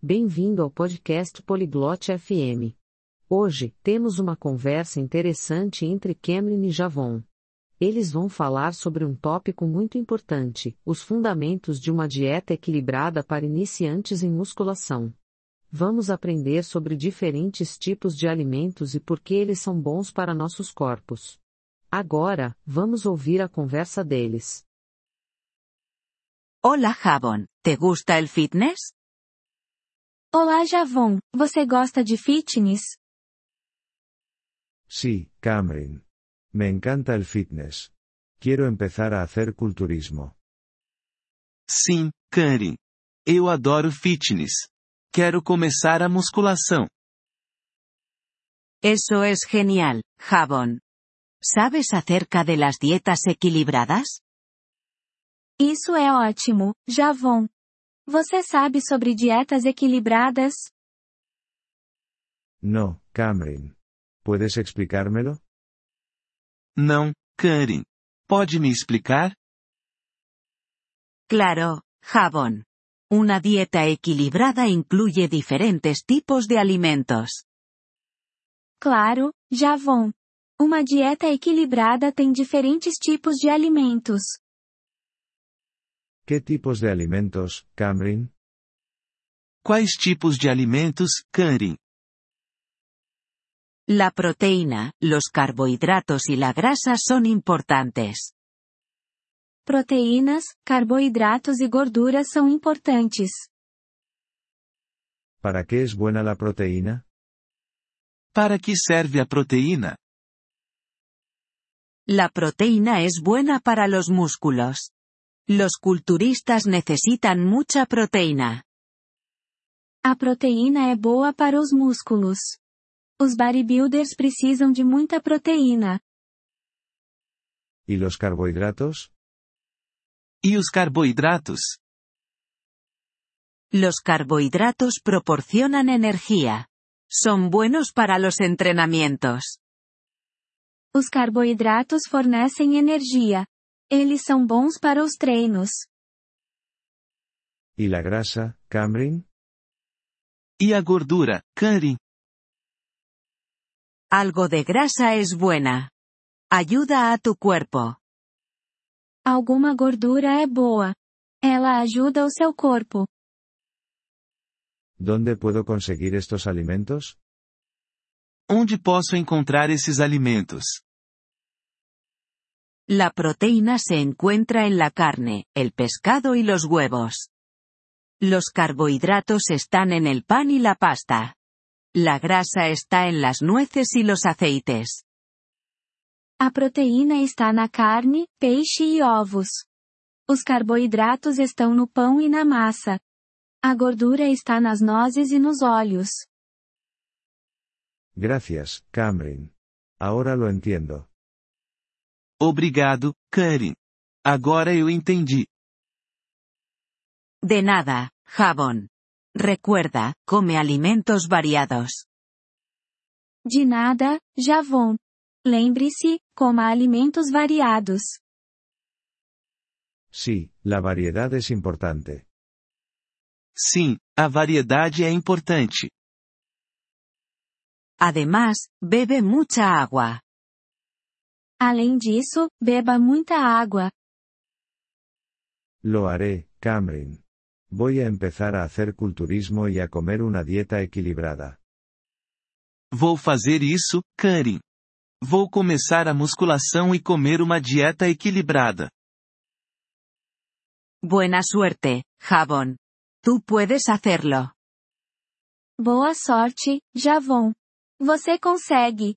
Bem-vindo ao podcast Poliglote FM. Hoje, temos uma conversa interessante entre Cameron e Javon. Eles vão falar sobre um tópico muito importante: os fundamentos de uma dieta equilibrada para iniciantes em musculação. Vamos aprender sobre diferentes tipos de alimentos e por que eles são bons para nossos corpos. Agora, vamos ouvir a conversa deles. Hola Javon, ¿te gusta el fitness? Olá Javon, você gosta de fitness? Sí, Cameron. Me encanta el fitness. Quiero empezar a hacer culturismo. Sim, Karen. Eu adoro fitness. Quero começar a musculação. Eso es genial, Javon. ¿Sabes acerca de las dietas equilibradas? Isso é ótimo, Javon. Você sabe sobre dietas equilibradas? No, Cameron. ¿Puedes explicármelo? Não, Karen. Pode me explicar? Claro, Javon. Una dieta equilibrada incluye diferentes tipos de alimentos. Claro, Javon. Uma dieta equilibrada tem diferentes tipos de alimentos. ¿Qué tipos de alimentos, Cameron? Quais tipos de alimentos, Karen? La proteína, los carbohidratos y la grasa son importantes. Proteínas, carboidratos e gorduras são importantes. ¿Para qué es buena la proteína? Para que serve a proteína? La proteína es buena para los músculos. Los culturistas necesitan mucha proteína. A proteína é boa para os músculos. Os bodybuilders precisam de muita proteína. ¿Y los carbohidratos? E os carboidratos? Los carbohidratos proporcionan energía. Son buenos para los entrenamientos. Os carboidratos fornecem energia. Eles são bons para os treinos. ¿Y la grasa, Cameron? E a gordura, Karen? Algo de grasa es buena. Ayuda a tu cuerpo. Alguma gordura é boa. Ela ajuda o seu corpo. ¿Dónde puedo conseguir estos alimentos? Onde posso encontrar esses alimentos? La proteína se encuentra en la carne, el pescado y los huevos. Los carbohidratos están en el pan y la pasta. La grasa está en las nueces y los aceites. A proteína está na carne, peixe e ovos. Os carboidratos estão no pão e na massa. A gordura está nas nozes e nos óleos. Gracias, Cameron. Ahora lo entiendo. Obrigado, Karen. Agora eu entendi. De nada, Javon. Recuerda, come alimentos variados. De nada, Javon. Lembre-se, coma alimentos variados. Sí, la variedad es importante. Sim, a variedade é importante. Además, bebe mucha agua. Além disso, beba muita água. Lo haré, Cameron. Voy a empezar a hacer culturismo y a comer una dieta equilibrada. Vou fazer isso, Karen. Vou começar a musculação e comer uma dieta equilibrada. Buena suerte, Javon. Tú puedes hacerlo. Boa sorte, Javon. Você consegue.